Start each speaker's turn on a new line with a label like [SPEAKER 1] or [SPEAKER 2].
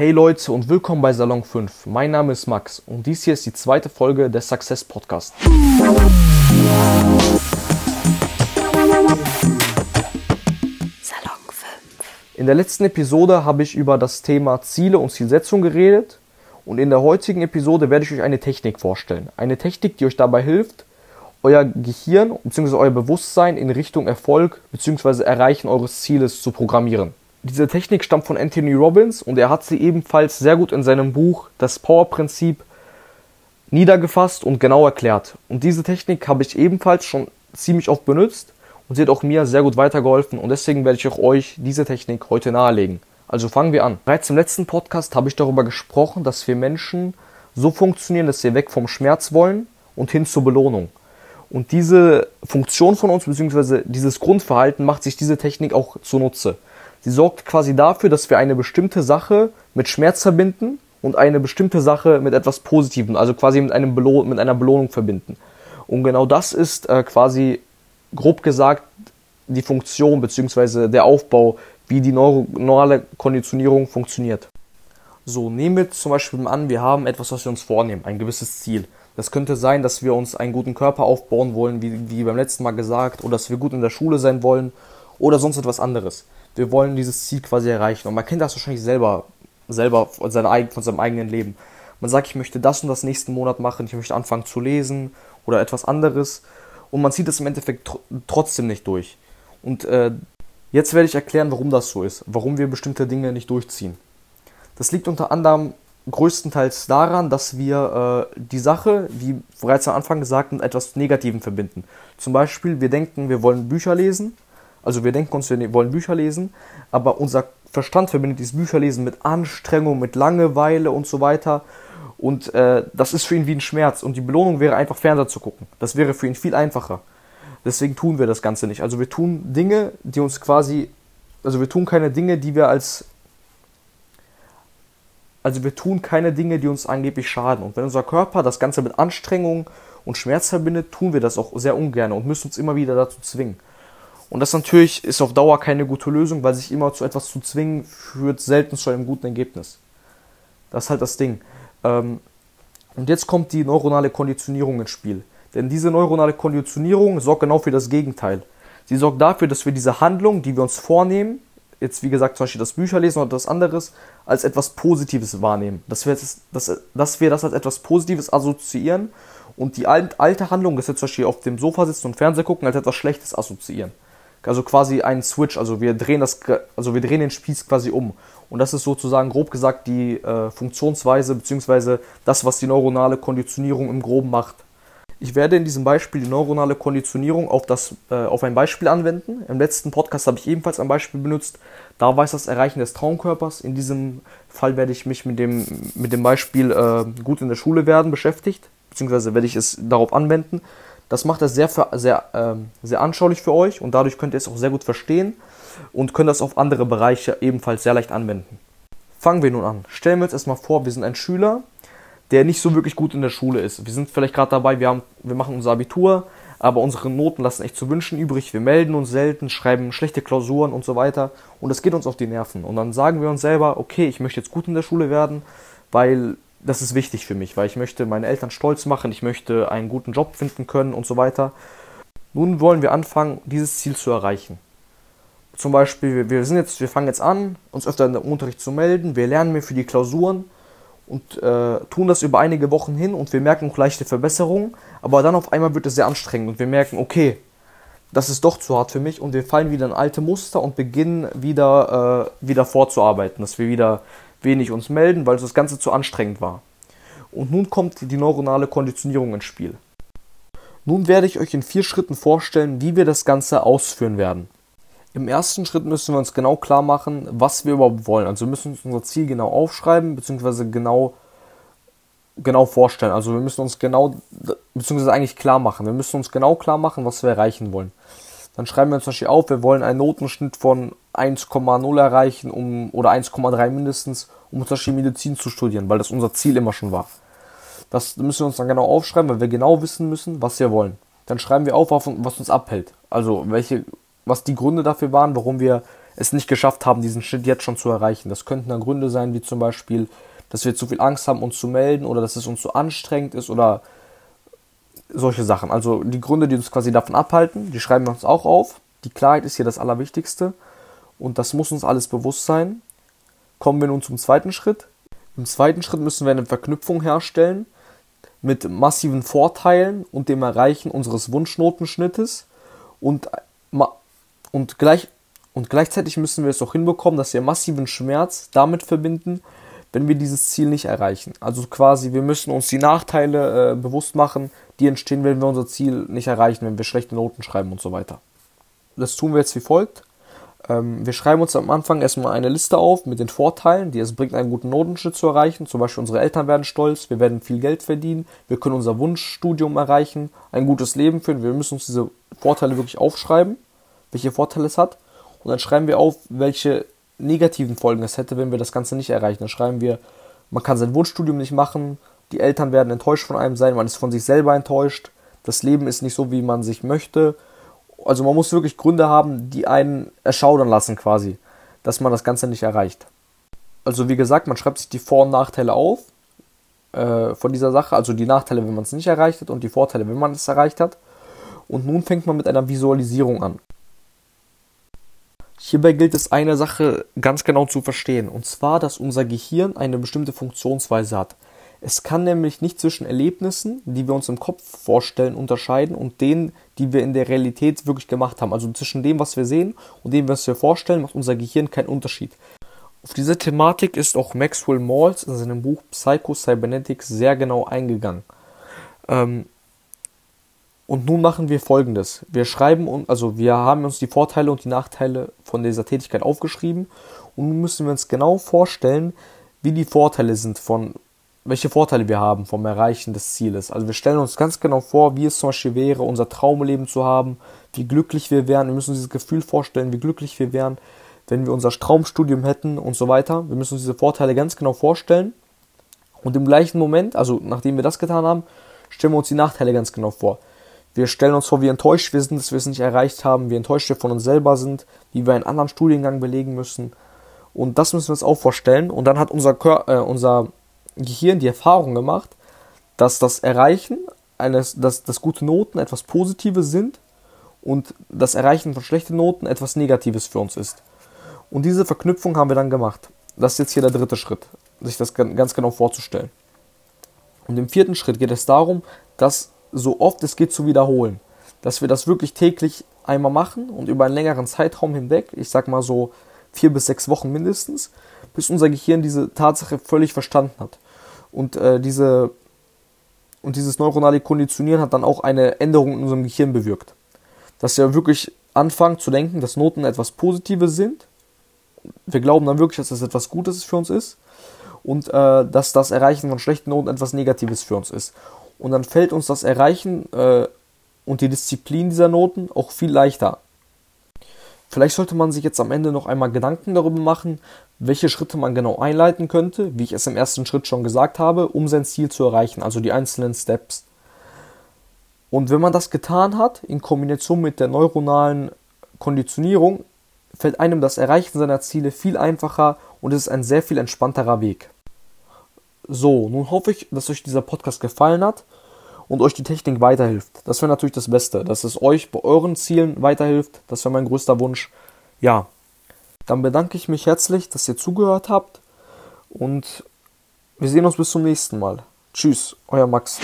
[SPEAKER 1] Hey Leute und willkommen bei Salon 5. Mein Name ist Max und dies hier ist die zweite Folge des Success Podcast.
[SPEAKER 2] Salon 5.
[SPEAKER 1] In der letzten Episode habe ich über das Thema Ziele und Zielsetzung geredet und in der heutigen Episode werde ich euch eine Technik vorstellen. Eine Technik, die euch dabei hilft, euer Gehirn bzw. euer Bewusstsein in Richtung Erfolg bzw. Erreichen eures Zieles zu programmieren. Diese Technik stammt von Anthony Robbins und er hat sie ebenfalls sehr gut in seinem Buch Das Power-Prinzip niedergefasst und genau erklärt. Und diese Technik habe ich ebenfalls schon ziemlich oft benutzt und sie hat auch mir sehr gut weitergeholfen und deswegen werde ich auch euch diese Technik heute nahelegen. Also fangen wir an. Bereits im letzten Podcast habe ich darüber gesprochen, dass wir Menschen so funktionieren, dass wir weg vom Schmerz wollen und hin zur Belohnung. Und diese Funktion von uns, beziehungsweise dieses Grundverhalten, macht sich diese Technik auch zunutze. Sie sorgt quasi dafür, dass wir eine bestimmte Sache mit Schmerz verbinden und eine bestimmte Sache mit etwas Positivem, also quasi mit, einem Belo mit einer Belohnung verbinden. Und genau das ist äh, quasi, grob gesagt, die Funktion beziehungsweise der Aufbau wie die neuronale Konditionierung funktioniert. So, nehmen wir zum Beispiel an, wir haben etwas, was wir uns vornehmen, ein gewisses Ziel. Das könnte sein, dass wir uns einen guten Körper aufbauen wollen, wie, wie beim letzten Mal gesagt, oder dass wir gut in der Schule sein wollen oder sonst etwas anderes. Wir wollen dieses Ziel quasi erreichen. Und man kennt das wahrscheinlich selber, selber von, seiner, von seinem eigenen Leben. Man sagt, ich möchte das und das nächsten Monat machen, ich möchte anfangen zu lesen oder etwas anderes. Und man zieht es im Endeffekt tr trotzdem nicht durch. Und äh, Jetzt werde ich erklären, warum das so ist, warum wir bestimmte Dinge nicht durchziehen. Das liegt unter anderem größtenteils daran, dass wir äh, die Sache, wie bereits am Anfang gesagt, mit etwas Negativem verbinden. Zum Beispiel, wir denken, wir wollen Bücher lesen, also wir denken uns, wir ne-, wollen Bücher lesen, aber unser Verstand verbindet dieses Bücherlesen mit Anstrengung, mit Langeweile und so weiter. Und äh, das ist für ihn wie ein Schmerz. Und die Belohnung wäre einfach Fernseher zu gucken. Das wäre für ihn viel einfacher. Deswegen tun wir das Ganze nicht. Also wir tun Dinge, die uns quasi, also wir tun keine Dinge, die wir als, also wir tun keine Dinge, die uns angeblich schaden. Und wenn unser Körper das Ganze mit Anstrengung und Schmerz verbindet, tun wir das auch sehr ungern und müssen uns immer wieder dazu zwingen. Und das natürlich ist auf Dauer keine gute Lösung, weil sich immer zu etwas zu zwingen führt selten zu einem guten Ergebnis. Das ist halt das Ding. Ähm, und jetzt kommt die neuronale Konditionierung ins Spiel. Denn diese neuronale Konditionierung sorgt genau für das Gegenteil. Sie sorgt dafür, dass wir diese Handlung, die wir uns vornehmen, jetzt wie gesagt zum Beispiel das Bücherlesen oder etwas anderes, als etwas Positives wahrnehmen. Dass wir das, dass, dass wir das als etwas Positives assoziieren und die alte Handlung, das jetzt zum Beispiel auf dem Sofa sitzen und Fernseher gucken, als etwas Schlechtes assoziieren. Also quasi ein Switch, also wir drehen das, also wir drehen den Spieß quasi um. Und das ist sozusagen grob gesagt die äh, Funktionsweise beziehungsweise das, was die neuronale Konditionierung im Groben macht. Ich werde in diesem Beispiel die neuronale Konditionierung auf, das, äh, auf ein Beispiel anwenden. Im letzten Podcast habe ich ebenfalls ein Beispiel benutzt. Da war es das Erreichen des Traumkörpers. In diesem Fall werde ich mich mit dem, mit dem Beispiel äh, gut in der Schule werden beschäftigt, beziehungsweise werde ich es darauf anwenden. Das macht es sehr, sehr, äh, sehr anschaulich für euch und dadurch könnt ihr es auch sehr gut verstehen und könnt das auf andere Bereiche ebenfalls sehr leicht anwenden. Fangen wir nun an. Stellen wir uns erstmal vor, wir sind ein Schüler, der nicht so wirklich gut in der Schule ist. Wir sind vielleicht gerade dabei, wir, haben, wir machen unser Abitur, aber unsere Noten lassen echt zu wünschen übrig. Wir melden uns selten, schreiben schlechte Klausuren und so weiter. Und das geht uns auf die Nerven. Und dann sagen wir uns selber, okay, ich möchte jetzt gut in der Schule werden, weil das ist wichtig für mich, weil ich möchte meine Eltern stolz machen, ich möchte einen guten Job finden können und so weiter. Nun wollen wir anfangen, dieses Ziel zu erreichen. Zum Beispiel, wir, sind jetzt, wir fangen jetzt an, uns öfter der Unterricht zu melden, wir lernen mehr für die Klausuren und äh, tun das über einige Wochen hin und wir merken auch leichte Verbesserungen, aber dann auf einmal wird es sehr anstrengend und wir merken, okay, das ist doch zu hart für mich und wir fallen wieder in alte Muster und beginnen wieder, äh, wieder vorzuarbeiten, dass wir wieder wenig uns melden, weil das Ganze zu anstrengend war. Und nun kommt die neuronale Konditionierung ins Spiel. Nun werde ich euch in vier Schritten vorstellen, wie wir das Ganze ausführen werden. Im ersten Schritt müssen wir uns genau klar machen, was wir überhaupt wollen. Also wir müssen uns unser Ziel genau aufschreiben, beziehungsweise genau, genau vorstellen. Also wir müssen uns genau, beziehungsweise eigentlich klar machen. Wir müssen uns genau klar machen, was wir erreichen wollen. Dann schreiben wir uns zum Beispiel auf, wir wollen einen Notenschnitt von 1,0 erreichen um, oder 1,3 mindestens, um Beispiel Medizin zu studieren, weil das unser Ziel immer schon war. Das müssen wir uns dann genau aufschreiben, weil wir genau wissen müssen, was wir wollen. Dann schreiben wir auf, was uns abhält. Also welche was die Gründe dafür waren, warum wir es nicht geschafft haben, diesen Schritt jetzt schon zu erreichen. Das könnten dann Gründe sein, wie zum Beispiel, dass wir zu viel Angst haben, uns zu melden oder dass es uns zu anstrengend ist oder solche Sachen. Also die Gründe, die uns quasi davon abhalten, die schreiben wir uns auch auf. Die Klarheit ist hier das Allerwichtigste und das muss uns alles bewusst sein. Kommen wir nun zum zweiten Schritt. Im zweiten Schritt müssen wir eine Verknüpfung herstellen mit massiven Vorteilen und dem Erreichen unseres Wunschnotenschnittes und, und, gleich, und gleichzeitig müssen wir es auch hinbekommen, dass wir massiven Schmerz damit verbinden, wenn wir dieses Ziel nicht erreichen. Also quasi, wir müssen uns die Nachteile äh, bewusst machen, die entstehen, wenn wir unser Ziel nicht erreichen, wenn wir schlechte Noten schreiben und so weiter. Das tun wir jetzt wie folgt. Ähm, wir schreiben uns am Anfang erstmal eine Liste auf mit den Vorteilen, die es bringt, einen guten Notenschnitt zu erreichen. Zum Beispiel unsere Eltern werden stolz, wir werden viel Geld verdienen, wir können unser Wunschstudium erreichen, ein gutes Leben führen. Wir müssen uns diese Vorteile wirklich aufschreiben, welche Vorteile es hat. Und dann schreiben wir auf, welche negativen Folgen es hätte, wenn wir das Ganze nicht erreichen. Dann schreiben wir, man kann sein Wunschstudium nicht machen, die Eltern werden enttäuscht von einem sein, man ist von sich selber enttäuscht, das Leben ist nicht so, wie man sich möchte. Also man muss wirklich Gründe haben, die einen erschaudern lassen quasi, dass man das Ganze nicht erreicht. Also wie gesagt, man schreibt sich die Vor- und Nachteile auf äh, von dieser Sache, also die Nachteile, wenn man es nicht erreicht hat und die Vorteile, wenn man es erreicht hat. Und nun fängt man mit einer Visualisierung an. Hierbei gilt es eine Sache ganz genau zu verstehen, und zwar, dass unser Gehirn eine bestimmte Funktionsweise hat. Es kann nämlich nicht zwischen Erlebnissen, die wir uns im Kopf vorstellen, unterscheiden und denen, die wir in der Realität wirklich gemacht haben. Also zwischen dem, was wir sehen und dem, was wir vorstellen, macht unser Gehirn keinen Unterschied. Auf diese Thematik ist auch Maxwell Maltz in seinem Buch Psycho Cybernetics sehr genau eingegangen. Ähm, und nun machen wir folgendes. Wir schreiben, also wir haben uns die Vorteile und die Nachteile von dieser Tätigkeit aufgeschrieben und nun müssen wir uns genau vorstellen, wie die Vorteile sind von welche Vorteile wir haben vom Erreichen des Zieles. Also wir stellen uns ganz genau vor, wie es zum Beispiel wäre, unser Traumleben zu haben, wie glücklich wir wären. Wir müssen uns dieses Gefühl vorstellen, wie glücklich wir wären, wenn wir unser Traumstudium hätten und so weiter. Wir müssen uns diese Vorteile ganz genau vorstellen. Und im gleichen Moment, also nachdem wir das getan haben, stellen wir uns die Nachteile ganz genau vor. Wir stellen uns vor, wie enttäuscht wir sind, dass wir es nicht erreicht haben, wie enttäuscht wir von uns selber sind, wie wir einen anderen Studiengang belegen müssen. Und das müssen wir uns auch vorstellen. Und dann hat unser, Kör äh, unser Gehirn die Erfahrung gemacht, dass das Erreichen eines, dass, dass gute Noten etwas Positives sind und das Erreichen von schlechten Noten etwas Negatives für uns ist. Und diese Verknüpfung haben wir dann gemacht. Das ist jetzt hier der dritte Schritt, sich das ganz genau vorzustellen. Und im vierten Schritt geht es darum, das so oft es geht zu wiederholen. Dass wir das wirklich täglich einmal machen und über einen längeren Zeitraum hinweg, ich sag mal so vier bis sechs Wochen mindestens, bis unser Gehirn diese Tatsache völlig verstanden hat. Und äh, diese und dieses neuronale Konditionieren hat dann auch eine Änderung in unserem Gehirn bewirkt. Dass wir wirklich anfangen zu denken, dass Noten etwas Positives sind. Wir glauben dann wirklich, dass das etwas Gutes für uns ist. Und äh, dass das Erreichen von schlechten Noten etwas Negatives für uns ist. Und dann fällt uns das Erreichen äh, und die Disziplin dieser Noten auch viel leichter. Vielleicht sollte man sich jetzt am Ende noch einmal Gedanken darüber machen, welche Schritte man genau einleiten könnte, wie ich es im ersten Schritt schon gesagt habe, um sein Ziel zu erreichen, also die einzelnen Steps. Und wenn man das getan hat, in Kombination mit der neuronalen Konditionierung, fällt einem das Erreichen seiner Ziele viel einfacher und es ist ein sehr viel entspannterer Weg. So, nun hoffe ich, dass euch dieser Podcast gefallen hat und euch die Technik weiterhilft. Das wäre natürlich das Beste, dass es euch bei euren Zielen weiterhilft. Das wäre mein größter Wunsch. Ja, dann bedanke ich mich herzlich, dass ihr zugehört habt und wir sehen uns bis zum nächsten Mal. Tschüss, euer Max.